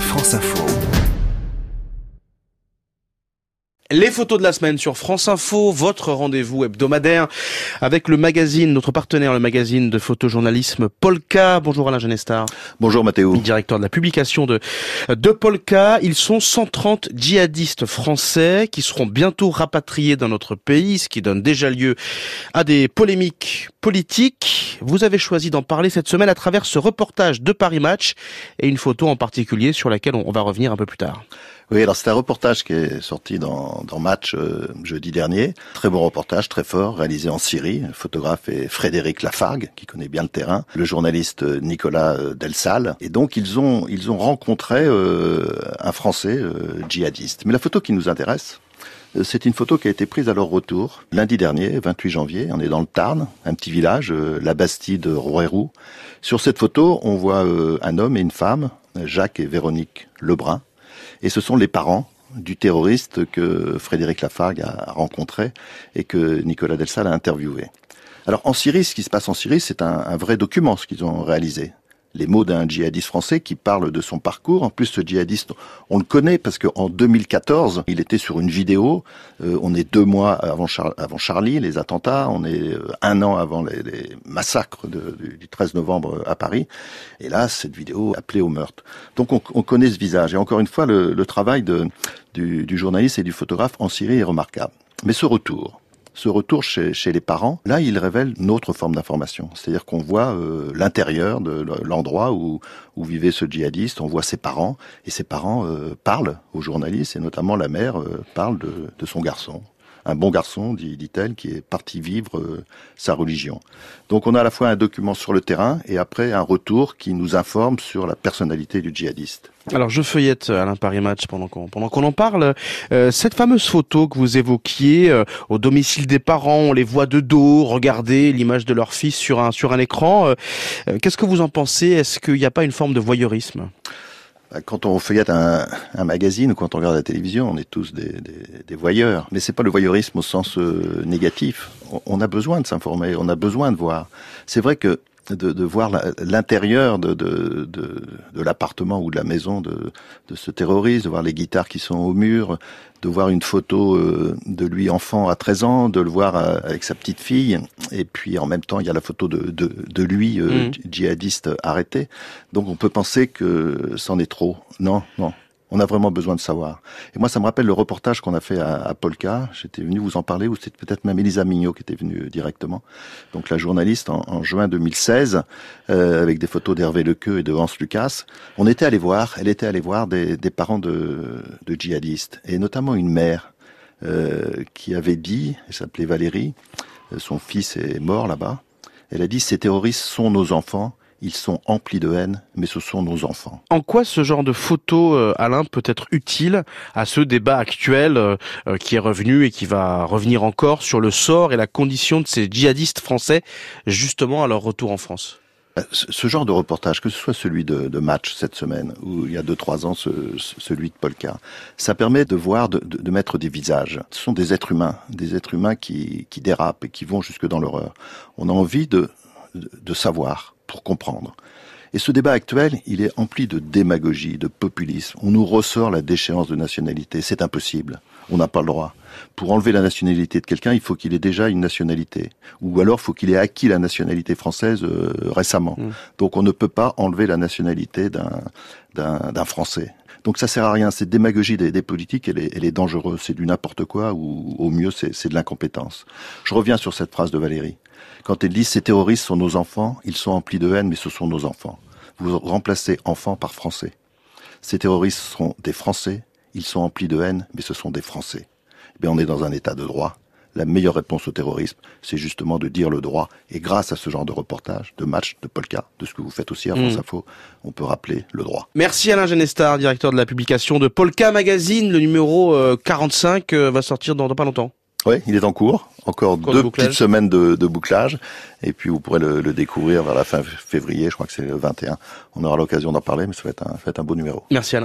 France Info. Les photos de la semaine sur France Info, votre rendez-vous hebdomadaire avec le magazine, notre partenaire, le magazine de photojournalisme Polka. Bonjour Alain Genestar. Bonjour Mathéo. Directeur de la publication de, de Polka. Ils sont 130 djihadistes français qui seront bientôt rapatriés dans notre pays, ce qui donne déjà lieu à des polémiques politiques. Vous avez choisi d'en parler cette semaine à travers ce reportage de Paris Match et une photo en particulier sur laquelle on va revenir un peu plus tard. Oui, alors c'est un reportage qui est sorti dans, dans Match euh, jeudi dernier. Très bon reportage, très fort, réalisé en Syrie. Le photographe est Frédéric Lafargue, qui connaît bien le terrain. Le journaliste euh, Nicolas euh, Delsal. Et donc ils ont ils ont rencontré euh, un Français djihadiste. Mais la photo qui nous intéresse, c'est une photo qui a été prise à leur retour lundi dernier, 28 janvier. On est dans le Tarn, un petit village, la Bastide de. Sur cette photo, on voit un homme et une femme, Jacques et Véronique Lebrun. Et ce sont les parents du terroriste que Frédéric Lafargue a rencontré et que Nicolas Delsal a interviewé. Alors en Syrie, ce qui se passe en Syrie, c'est un, un vrai document ce qu'ils ont réalisé les mots d'un djihadiste français qui parle de son parcours. En plus, ce djihadiste, on le connaît parce qu'en 2014, il était sur une vidéo. Euh, on est deux mois avant, Char avant, Charlie, les attentats. On est euh, un an avant les, massacres du 13 novembre à Paris. Et là, cette vidéo appelée au meurtre. Donc, on, on connaît ce visage. Et encore une fois, le, travail du journaliste et du photographe en Syrie est remarquable. Mais ce retour, ce retour chez, chez, les parents, là, il révèle une autre forme d'information. C'est-à-dire qu'on voit euh, l'intérieur de l'endroit où, où vivait ce djihadiste, on voit ses parents, et ses parents euh, parlent aux journalistes, et notamment la mère euh, parle de, de son garçon un bon garçon, dit-elle, qui est parti vivre euh, sa religion. Donc on a à la fois un document sur le terrain et après un retour qui nous informe sur la personnalité du djihadiste. Alors je feuillette Alain Paris Match pendant qu'on pendant qu'on en parle. Euh, cette fameuse photo que vous évoquiez euh, au domicile des parents, on les voit de dos, regarder l'image de leur fils sur un sur un écran. Euh, Qu'est-ce que vous en pensez? Est-ce qu'il n'y a pas une forme de voyeurisme? Quand on feuillette un, un, magazine ou quand on regarde la télévision, on est tous des, des, des voyeurs. Mais c'est pas le voyeurisme au sens euh, négatif. On, a besoin de s'informer, on a besoin de voir. C'est vrai que de, de voir l'intérieur de, de, de, de l'appartement ou de la maison de, de ce terroriste, de voir les guitares qui sont au mur, de voir une photo euh, de lui enfant à 13 ans, de le voir euh, avec sa petite fille, et puis en même temps il y a la photo de, de, de lui, euh, mmh. djihadiste arrêté. Donc on peut penser que c'en est trop. Non, non. On a vraiment besoin de savoir. Et moi, ça me rappelle le reportage qu'on a fait à, à Polka. J'étais venu vous en parler, ou c'était peut-être même Elisa Mignot qui était venue directement. Donc la journaliste en, en juin 2016, euh, avec des photos d'Hervé Lequeux et de Hans Lucas. On était allé voir, elle était allée voir des, des parents de, de, djihadistes, et notamment une mère euh, qui avait dit, elle s'appelait Valérie, euh, son fils est mort là-bas. Elle a dit, ces terroristes sont nos enfants ils sont emplis de haine, mais ce sont nos enfants. En quoi ce genre de photo, euh, Alain, peut être utile à ce débat actuel euh, qui est revenu et qui va revenir encore sur le sort et la condition de ces djihadistes français, justement à leur retour en France? Euh, ce genre de reportage, que ce soit celui de, de Match cette semaine, ou il y a deux trois ans ce, celui de Polka, ça permet de voir, de, de, de, mettre des visages. Ce sont des êtres humains, des êtres humains qui, qui dérapent et qui vont jusque dans l'horreur. On a envie de, de savoir pour comprendre. Et ce débat actuel, il est empli de démagogie, de populisme. On nous ressort la déchéance de nationalité. C'est impossible. On n'a pas le droit. Pour enlever la nationalité de quelqu'un, il faut qu'il ait déjà une nationalité. Ou alors, il faut qu'il ait acquis la nationalité française euh, récemment. Mmh. Donc, on ne peut pas enlever la nationalité d'un Français. Donc ça sert à rien. Cette démagogie des, politiques, elle est, elle est dangereuse. C'est du n'importe quoi ou au mieux c'est de l'incompétence. Je reviens sur cette phrase de Valérie. Quand elle dit ces terroristes sont nos enfants, ils sont emplis de haine, mais ce sont nos enfants. Vous remplacez enfants par français. Ces terroristes sont des Français, ils sont emplis de haine, mais ce sont des Français. Eh bien, on est dans un état de droit la meilleure réponse au terrorisme, c'est justement de dire le droit. Et grâce à ce genre de reportage, de match, de polka, de ce que vous faites aussi à France mmh. Info, on peut rappeler le droit. Merci Alain Genestar, directeur de la publication de Polka Magazine. Le numéro euh, 45 euh, va sortir dans, dans pas longtemps. Oui, il est en cours. Encore deux de petites semaines de, de, bouclage. Et puis vous pourrez le, le, découvrir vers la fin février. Je crois que c'est le 21. On aura l'occasion d'en parler, mais ça va être un, ça va être un beau numéro. Merci Alain.